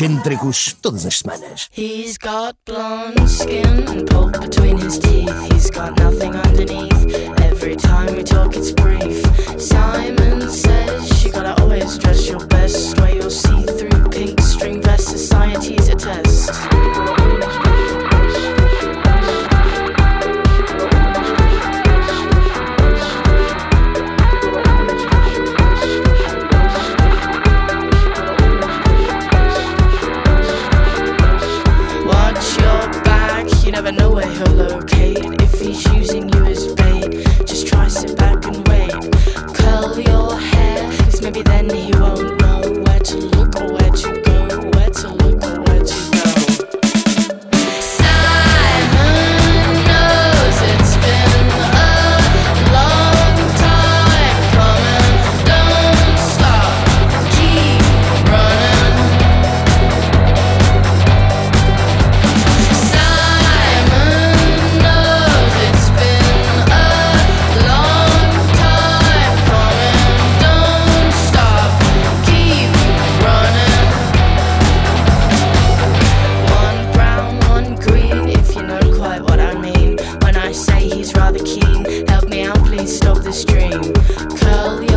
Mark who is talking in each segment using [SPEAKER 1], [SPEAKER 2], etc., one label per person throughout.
[SPEAKER 1] excêntricos todas as semanas.
[SPEAKER 2] He's got blonde skin and gold between his teeth. He's got nothing underneath. Every time we talk, it's brief. Simon says you gotta always dress your best. Where you'll see through pink string vest. Society's a test. the string.
[SPEAKER 3] Curly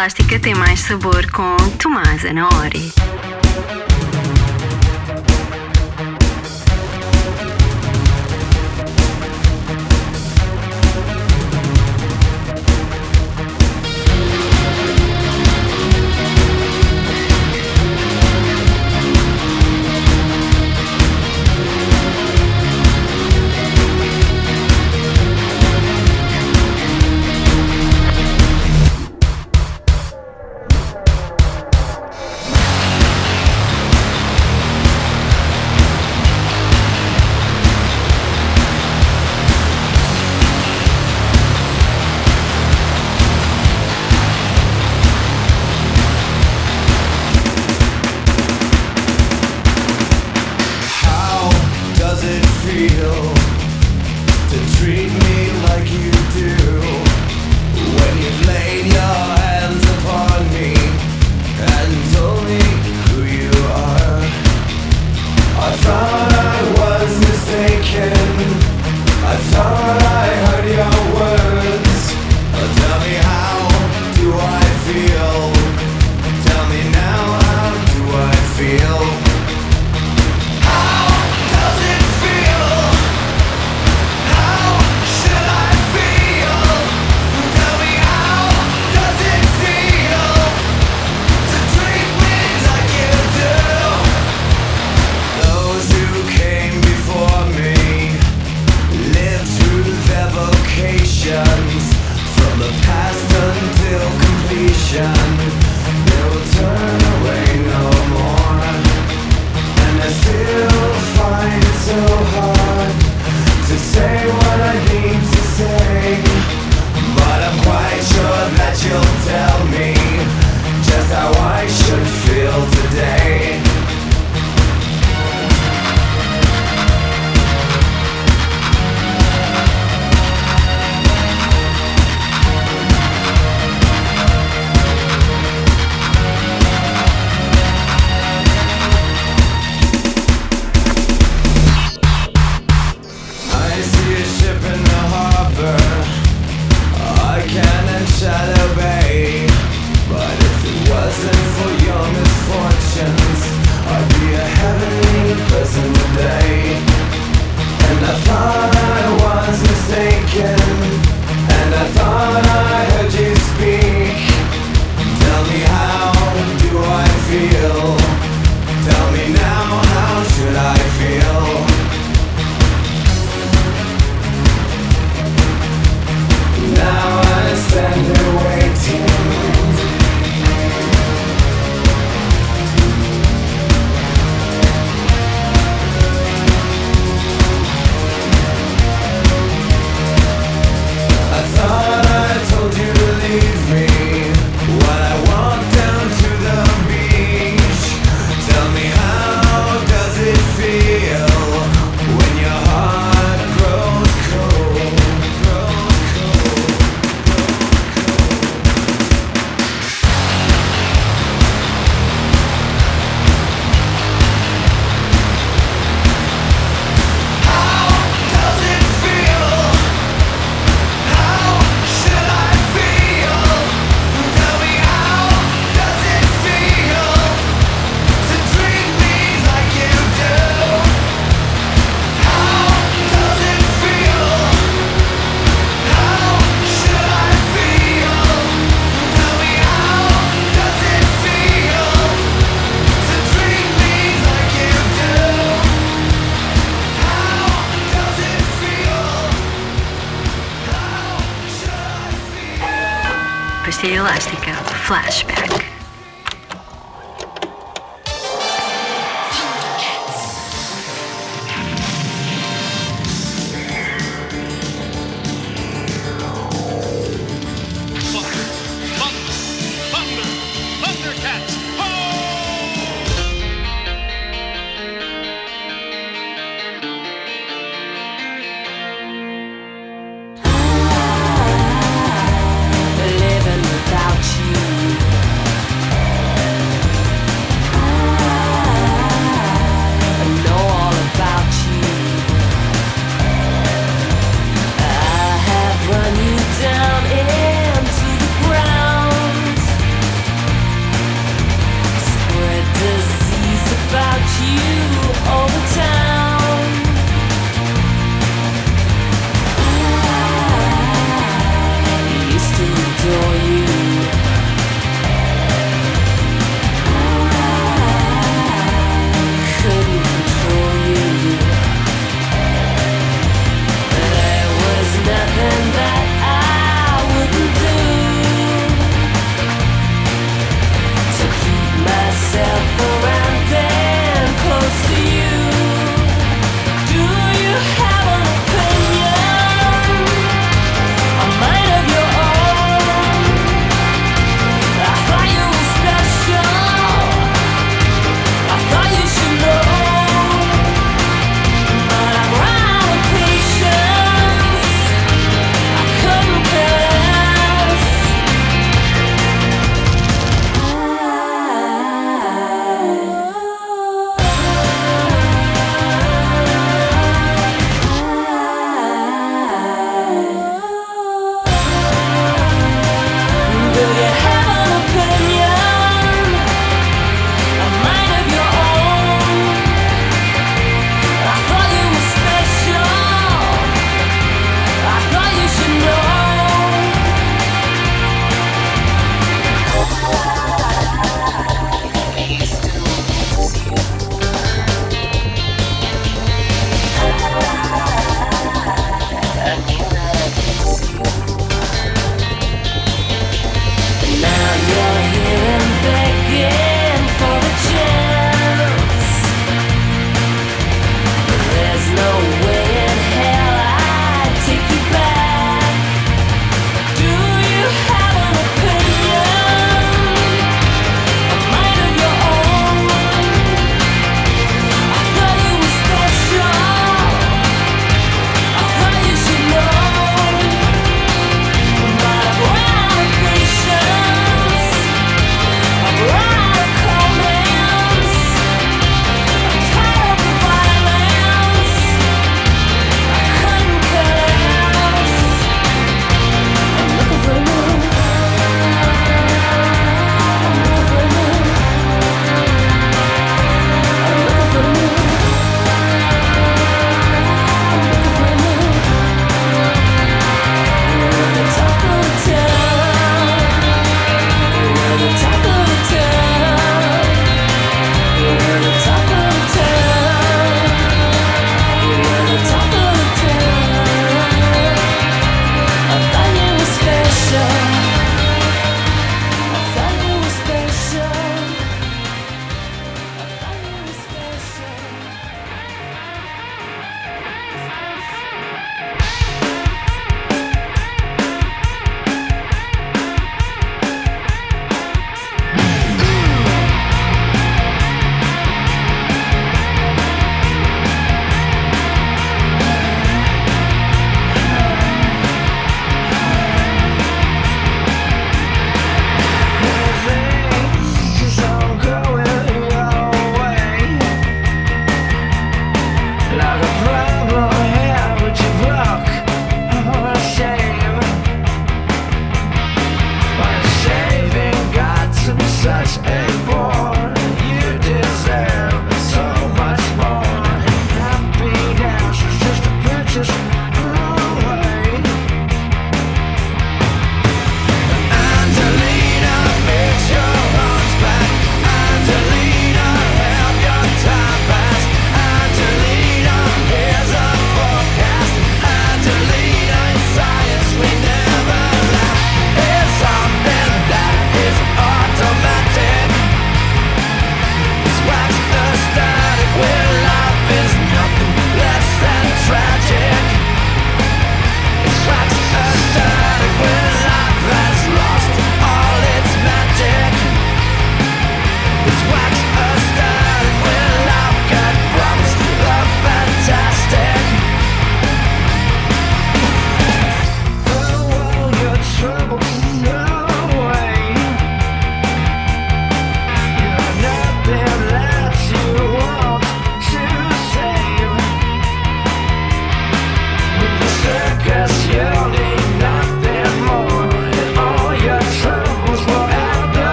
[SPEAKER 3] elástica
[SPEAKER 4] tem mais sabor com Tomás Anaori.
[SPEAKER 5] слышишь?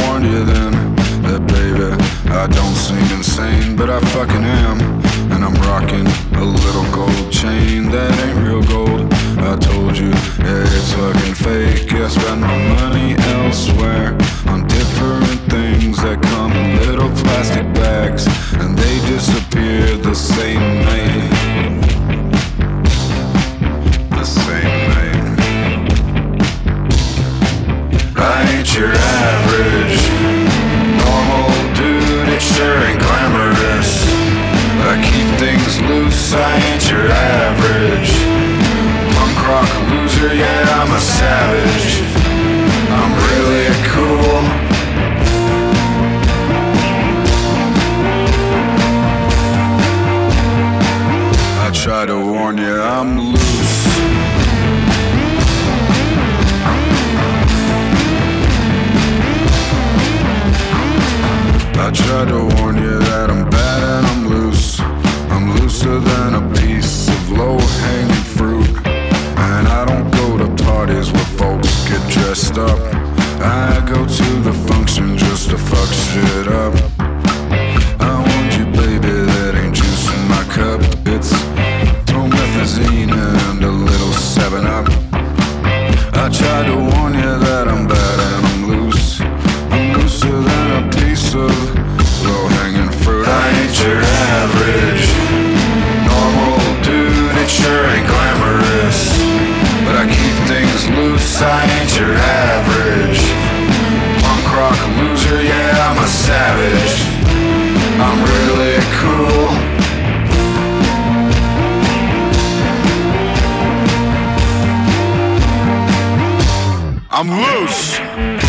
[SPEAKER 5] Warned you then that, baby, I don't seem insane, but I fucking am. And I'm rocking a little gold chain that ain't real gold. I told you, yeah, it's fucking fake. I spend my money elsewhere on different things that come in little plastic bags, and they disappear the same night. The same night. I ain't your average sure ain't glamorous. I keep things loose. I ain't your average punk rock loser. Yeah, I'm a savage. I'm really cool. I try to warn you, I'm loose. Tried to warn you that I'm bad and I'm loose. I'm looser than a piece of low hanging fruit. And I don't go to parties where folks get dressed up. I go to the function just to fuck shit up. Your average normal dude. It sure ain't glamorous, but I keep things loose. I ain't your average punk rock loser. Yeah, I'm a savage. I'm really cool. I'm loose.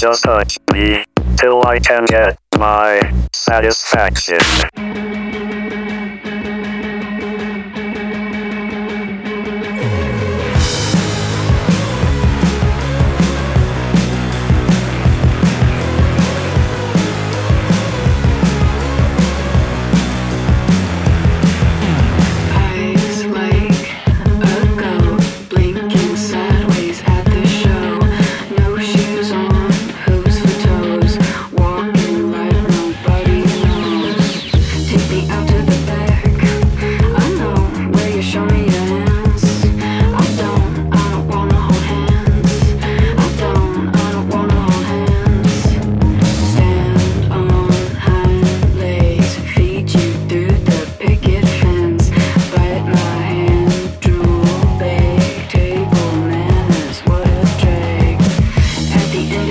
[SPEAKER 6] Just
[SPEAKER 7] touch me till I can get my satisfaction.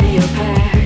[SPEAKER 2] your past.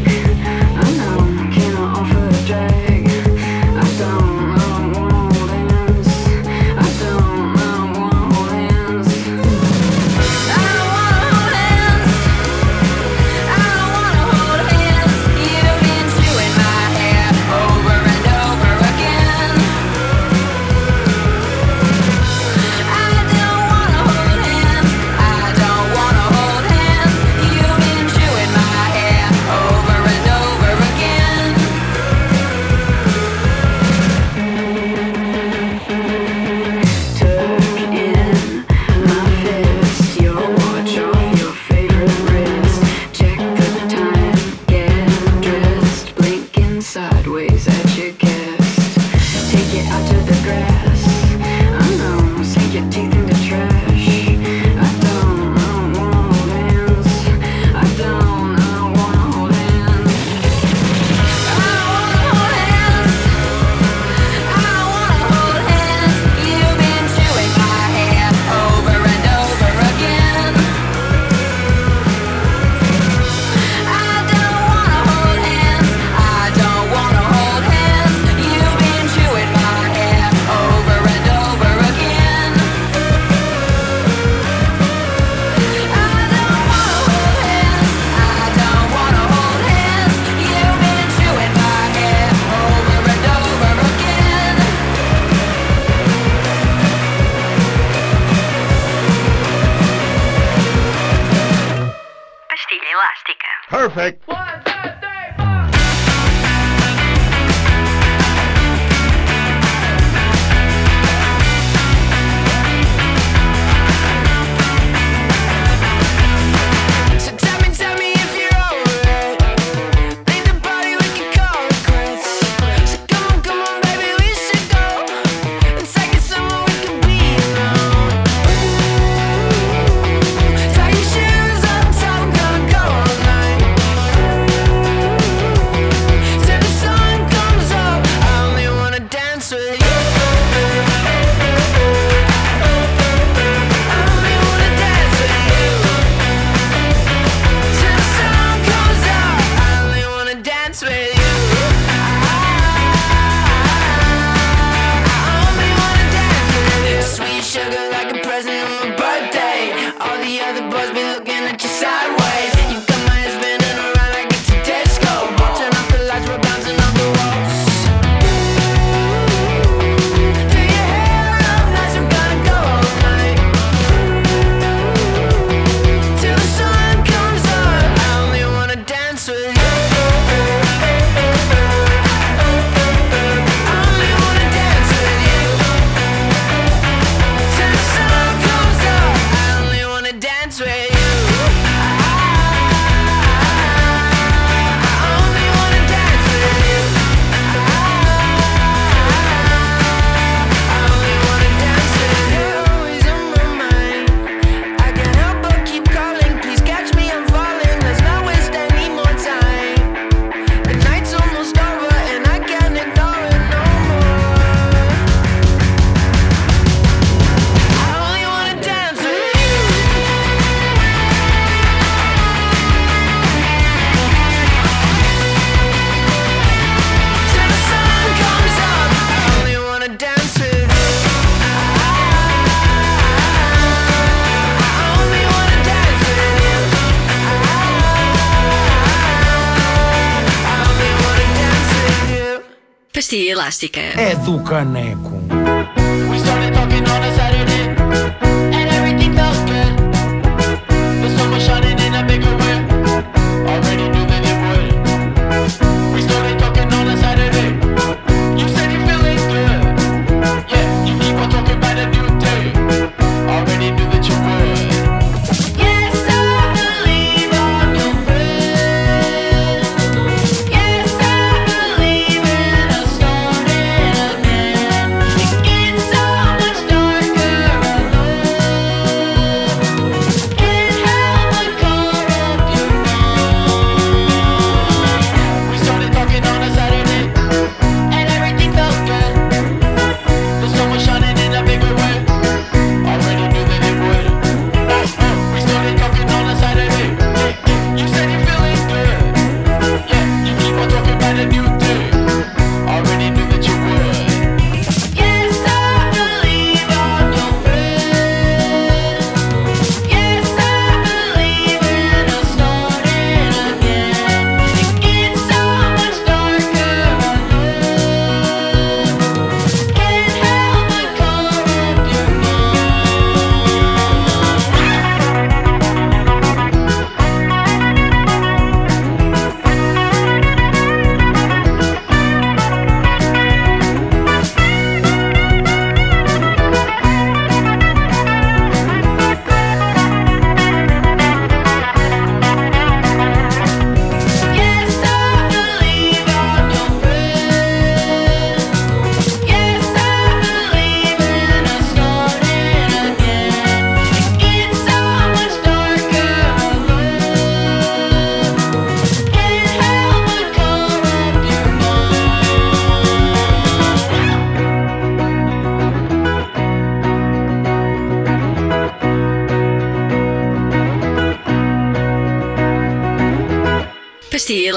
[SPEAKER 3] Pastilha elástica.
[SPEAKER 2] É do caneco.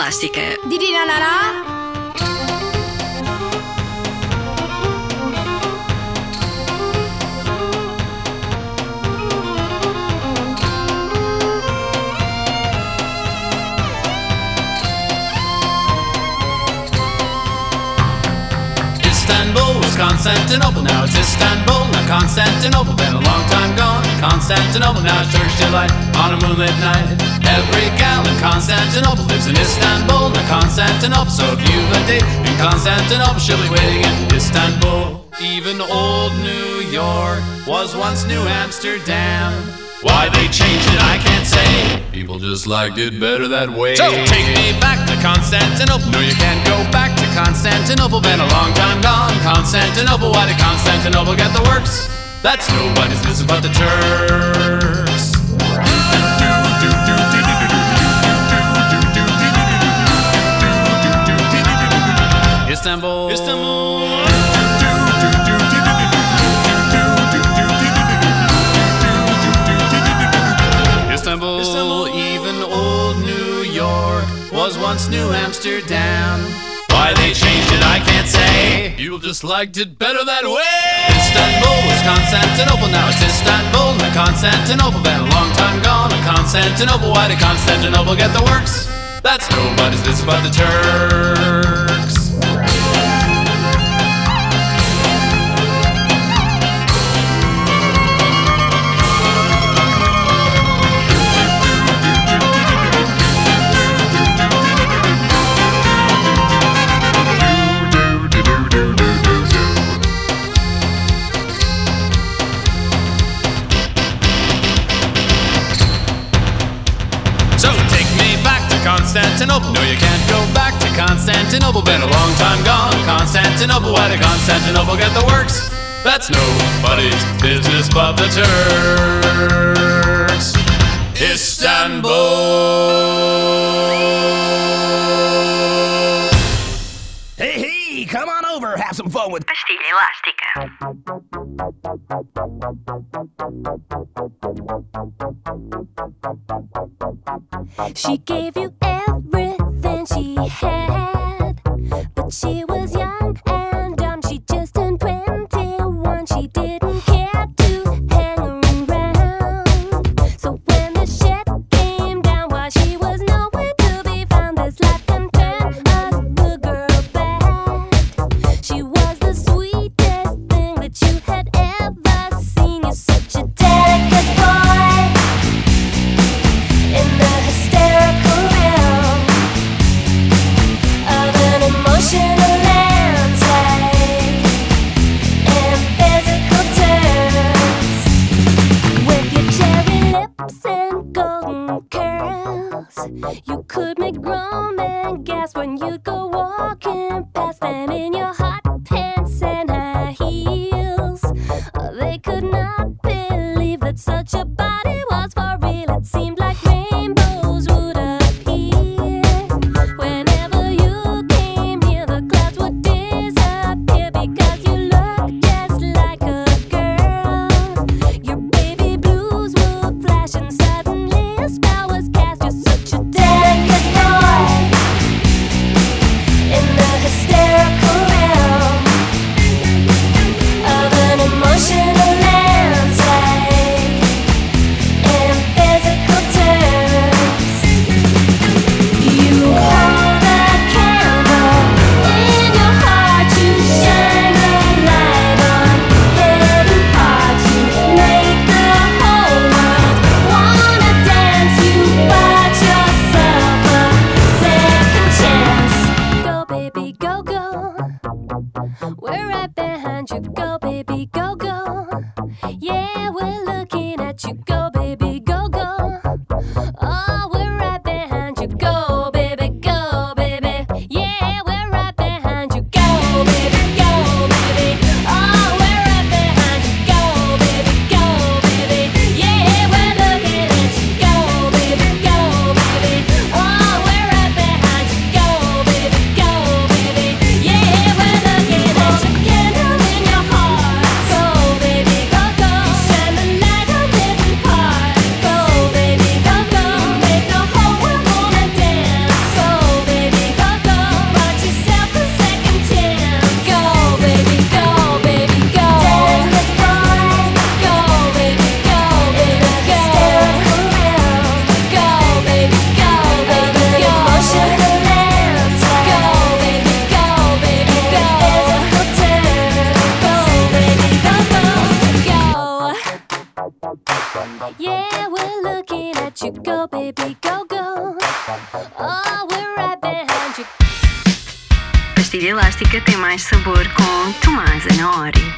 [SPEAKER 8] Pastilha elástica.
[SPEAKER 9] Istanbul was Constantinople, now it's Istanbul, not Constantinople. Been a long time gone. Constantinople, now it's Turkish delight on a moonlit night. Every gal in Constantinople lives in Istanbul, not Constantinople. So if you've a date in Constantinople, she'll be waiting in Istanbul. Even old New York was once New Amsterdam. Why they changed it, I can't say. People just liked it better that way. So take me back to Constantinople. No, you can't go back to Constantinople. Been a long time gone. Constantinople. Why did Constantinople get the works? That's nobody's business but the Turks. Istanbul. Istanbul. Istanbul, even old New York was once New Amsterdam. Why they changed it, I can't say. People just liked it better that way. Istanbul was Constantinople, now it's Istanbul, not Constantinople. Been a long time gone, and Constantinople. Why did Constantinople get the works? That's nobody's business but the Turks. Constantinople. No, you can't go back to Constantinople. Been a long time gone. Constantinople. Why did Constantinople get the works? That's nobody's business but the Turks. Istanbul.
[SPEAKER 2] Over, have some fun with
[SPEAKER 8] Pastilha elástica.
[SPEAKER 10] She gave you everything she had, but she was young and dumb. She just turned 21. She didn't
[SPEAKER 3] Pastilha Elástica tem mais sabor com Tomás Anori.